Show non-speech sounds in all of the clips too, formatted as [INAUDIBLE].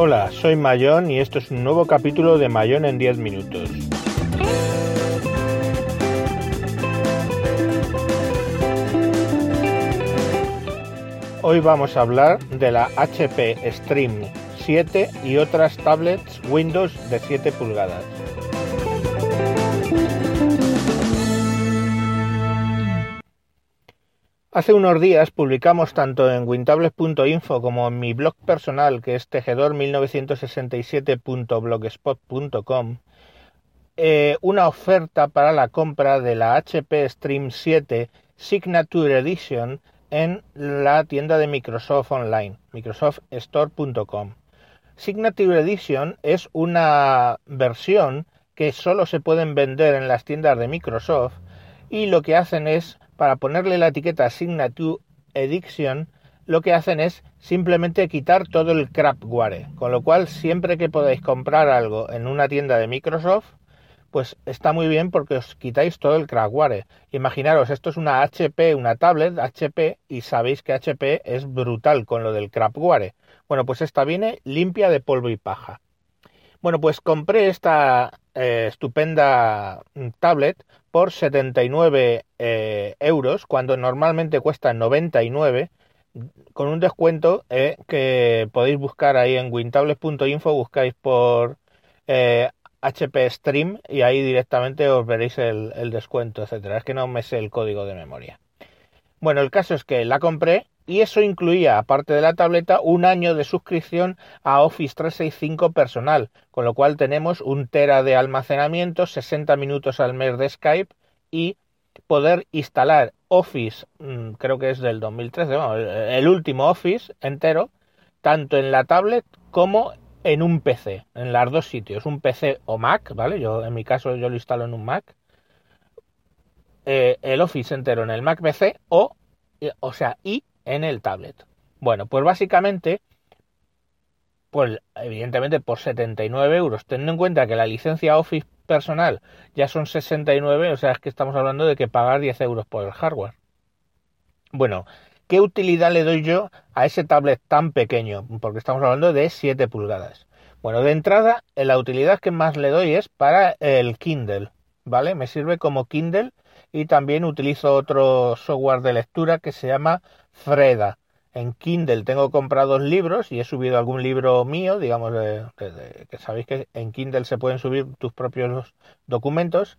Hola, soy Mayón y esto es un nuevo capítulo de Mayón en 10 minutos. Hoy vamos a hablar de la HP Stream 7 y otras tablets Windows de 7 pulgadas. Hace unos días publicamos tanto en wintables.info como en mi blog personal que es tejedor1967.blogspot.com eh, una oferta para la compra de la HP Stream 7 Signature Edition en la tienda de Microsoft Online, microsoftstore.com. Signature Edition es una versión que solo se pueden vender en las tiendas de Microsoft y lo que hacen es para ponerle la etiqueta Signature Edition, lo que hacen es simplemente quitar todo el crapware. Con lo cual, siempre que podáis comprar algo en una tienda de Microsoft, pues está muy bien porque os quitáis todo el crapware. Imaginaros, esto es una HP, una tablet HP, y sabéis que HP es brutal con lo del crapware. Bueno, pues esta viene limpia de polvo y paja. Bueno, pues compré esta eh, estupenda mm, tablet por 79 eh, euros, cuando normalmente cuesta 99, con un descuento eh, que podéis buscar ahí en wintables.info, buscáis por HP Stream y ahí directamente os veréis el, el descuento, etcétera. Es que no me sé el código de memoria. Bueno, el caso es que la compré y eso incluía, aparte de la tableta, un año de suscripción a Office 365 personal, con lo cual tenemos un tera de almacenamiento, 60 minutos al mes de Skype y poder instalar Office, mm, creo que es del 2013, el último Office entero, tanto en la tablet como en un PC, en los dos sitios, un PC o Mac, ¿vale? Yo en mi caso yo lo instalo en un Mac. Eh, el Office entero en el Mac PC o, o sea, y en el tablet. Bueno, pues básicamente, pues evidentemente por 79 euros, teniendo en cuenta que la licencia Office personal ya son 69, o sea, es que estamos hablando de que pagar 10 euros por el hardware. Bueno, ¿qué utilidad le doy yo a ese tablet tan pequeño? Porque estamos hablando de 7 pulgadas. Bueno, de entrada, la utilidad que más le doy es para el Kindle, ¿vale? Me sirve como Kindle y también utilizo otro software de lectura que se llama Freda. En Kindle tengo comprados libros y he subido algún libro mío, digamos, que sabéis que en Kindle se pueden subir tus propios documentos.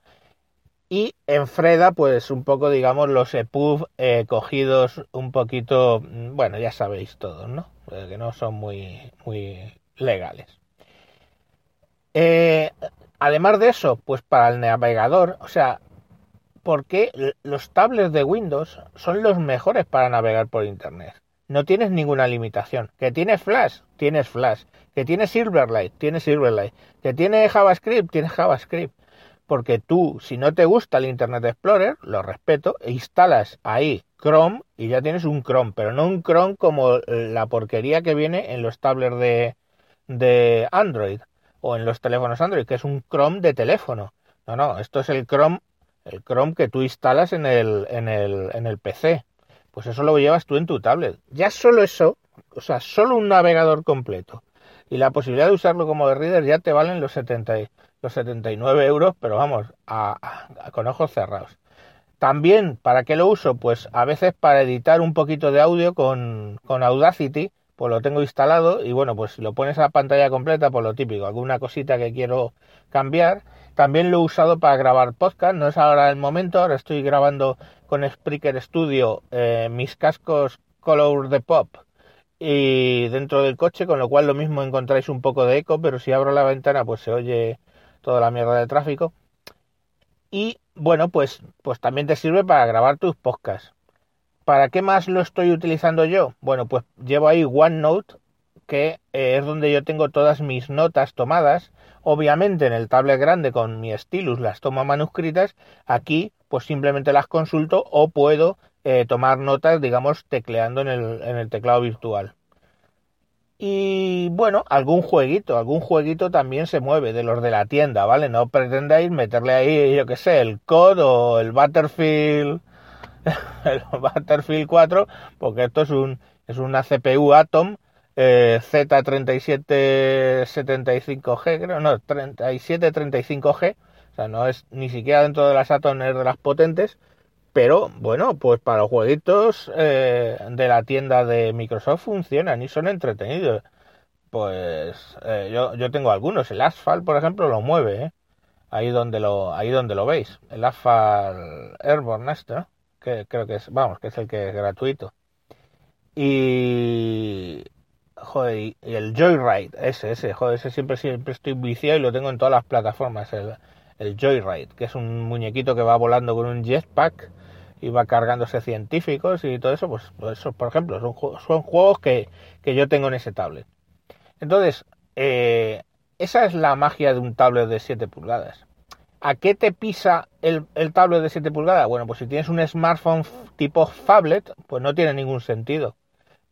Y en Freda, pues un poco, digamos, los EPUB eh, cogidos un poquito, mm, bueno, ya sabéis todos, ¿no? Eh, que no son muy, muy legales. Eh, además de eso, pues para el navegador, o sea, porque los tablets de Windows son los mejores para navegar por Internet. No tienes ninguna limitación. Que tienes Flash, tienes Flash. Que tienes Silverlight, tienes Silverlight. Que tiene JavaScript, tienes JavaScript. Porque tú, si no te gusta el Internet Explorer, lo respeto, instalas ahí Chrome y ya tienes un Chrome, pero no un Chrome como la porquería que viene en los tablets de, de Android o en los teléfonos Android, que es un Chrome de teléfono. No, no, esto es el Chrome el Chrome que tú instalas en el, en el, en el PC. Pues eso lo llevas tú en tu tablet. Ya solo eso, o sea, solo un navegador completo y la posibilidad de usarlo como de reader ya te valen los, 70, los 79 euros, pero vamos, con ojos cerrados. También, ¿para qué lo uso? Pues a veces para editar un poquito de audio con, con Audacity, pues lo tengo instalado y bueno, pues si lo pones a la pantalla completa, pues lo típico, alguna cosita que quiero cambiar también lo he usado para grabar podcast, no es ahora el momento, ahora estoy grabando con Spreaker Studio eh, mis cascos Color de Pop y dentro del coche, con lo cual lo mismo encontráis un poco de eco, pero si abro la ventana pues se oye toda la mierda de tráfico. Y bueno, pues, pues también te sirve para grabar tus podcasts. ¿Para qué más lo estoy utilizando yo? Bueno, pues llevo ahí OneNote, que eh, es donde yo tengo todas mis notas tomadas Obviamente en el tablet grande con mi stylus las tomo manuscritas, aquí pues simplemente las consulto o puedo eh, tomar notas, digamos, tecleando en el, teclado virtual. Y bueno, algún jueguito, algún jueguito también se mueve de los de la tienda, ¿vale? No pretendáis meterle ahí, yo que sé, el COD o el Battlefield, el [LAUGHS] Battlefield 4, porque esto es un es una CPU Atom eh, Z3775G, no, 3735G, o sea, no es ni siquiera dentro de las Atom de las potentes, pero bueno, pues para los jueguitos eh, de la tienda de Microsoft funcionan y son entretenidos. Pues eh, yo, yo tengo algunos, el Asphalt, por ejemplo, lo mueve, ahí donde lo ahí donde lo veis, el Asphalt Airborne este, creo que es, vamos, que es el que es gratuito. Y joder, y el Joyride, ese, ese, joder, ese siempre, siempre estoy viciado y lo tengo en todas las plataformas, el, el Joyride, que es un muñequito que va volando con un jetpack y va cargándose científicos y todo eso, pues, pues eso, por ejemplo, son, son juegos que, que, yo tengo en ese tablet. Entonces, eh, esa es la magia de un tablet de 7 pulgadas. ¿A qué te pisa el, el, tablet de 7 pulgadas? Bueno, pues si tienes un smartphone tipo phablet, pues no tiene ningún sentido,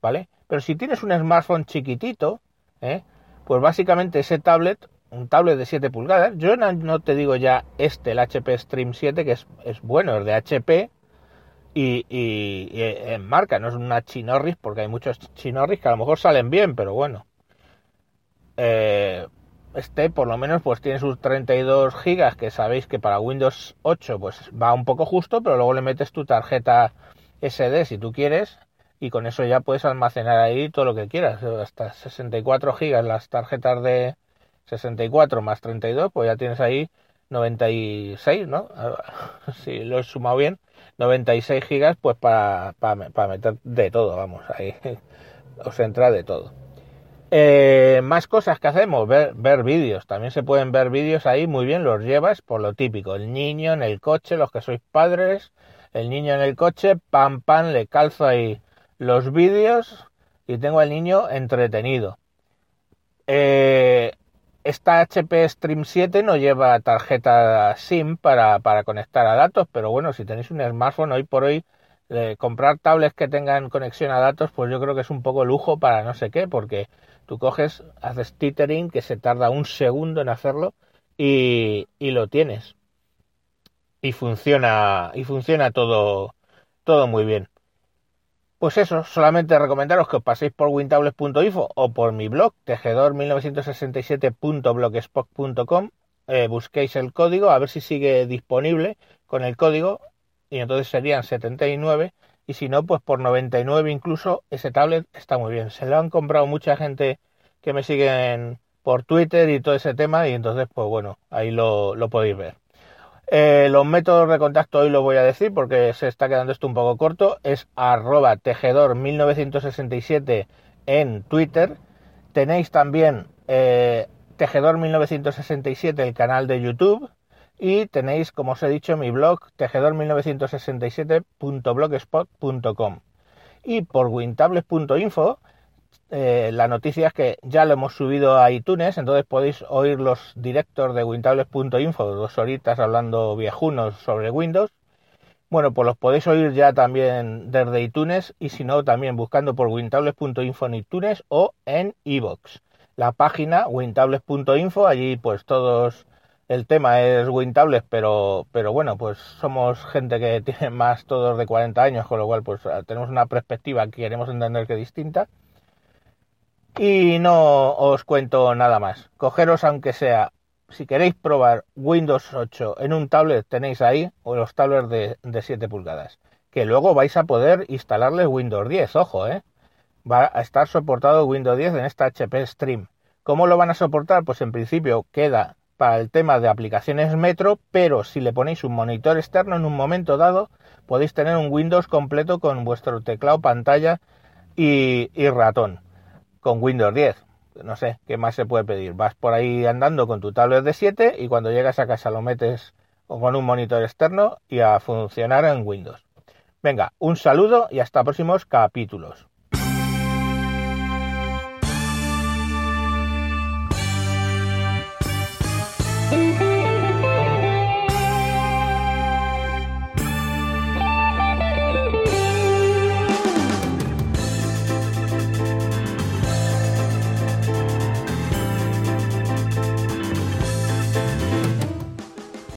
¿vale? Pero si tienes un smartphone chiquitito, ¿eh? pues básicamente ese tablet, un tablet de 7 pulgadas, yo no, te digo ya este, el HP Stream 7, que es, es bueno, es de HP, y, y, en marca, no es una chinorris, porque hay muchos chinorris que a lo mejor salen bien, pero bueno. Eh, este por lo menos pues tiene sus 32 gigas que sabéis que para Windows 8 pues va un poco justo pero luego le metes tu tarjeta SD si tú quieres y con eso ya puedes almacenar ahí todo lo que quieras. Hasta 64 gigas las tarjetas de 64 más 32 pues ya tienes ahí 96 no [LAUGHS] si lo he sumado bien 96 gigas pues para, para, para meter de todo vamos ahí. [LAUGHS] Os entra de todo eh, más cosas que hacemos, ver, ver vídeos. También se pueden ver vídeos ahí muy bien, los llevas por lo típico. El niño en el coche, los que sois padres, el niño en el coche, pam, pam, le calzo ahí los vídeos y tengo al niño entretenido. Eh, esta HP Stream 7 no lleva tarjeta SIM para, para, conectar a datos, pero bueno, si tenéis un smartphone hoy por hoy, comprar tablets que tengan conexión a datos, pues yo creo que es un poco lujo para no sé qué, porque Tú coges, haces tethering, que se tarda un segundo en hacerlo, y, y lo tienes. Y funciona, y funciona todo, todo muy bien. Pues eso, solamente recomendaros que os paséis por wintables.info o por mi blog, tejedor1967.blogspot.com, eh, busquéis el código, a ver si sigue disponible con el código, y entonces serían 79 y si no, pues por 99 incluso ese tablet está muy bien. Se lo han comprado mucha gente que me siguen por Twitter y todo ese tema y entonces pues bueno, ahí lo, lo podéis ver. Eh, los métodos de contacto hoy lo voy a decir porque se está quedando esto un poco corto. Es arroba tejedor1967 en Twitter. Tenéis también eh, tejedor1967 el canal de YouTube y tenéis, como os he dicho, mi blog tejedor1967.blogspot.com. Y por wintables.info, eh, la noticia es que ya lo hemos subido a iTunes, entonces podéis oír los directos de wintables.info, dos horitas hablando viejunos sobre Windows. Bueno, pues los podéis oír ya también desde iTunes y si no, también buscando por wintables.info en iTunes o en iVoox. La página wintables.info, allí pues todos el tema es Wintables, pero, pero bueno, pues somos gente que [LAUGHS] tiene más todos de 40 años, con lo cual pues tenemos una perspectiva que queremos entender que distinta. Y no os cuento nada más. Cogeros aunque sea, si queréis probar Windows 8 en un tablet, tenéis ahí, o los tablets de, de 7 pulgadas. Que luego vais a poder instalarles Windows 10, ojo, ¿eh? Va a estar soportado Windows 10 en esta HP Stream. ¿Cómo lo van a soportar? Pues en principio queda para el tema de aplicaciones Metro, pero si le ponéis un monitor externo en un momento dado, podéis tener un Windows completo con vuestro teclado, pantalla y, ratón, con Windows 10. No sé, ¿qué más se puede pedir? Vas por ahí andando con tu tablet de 7 y cuando llegas a casa lo metes con un monitor externo y a funcionar en Windows. Venga, un saludo y hasta próximos capítulos.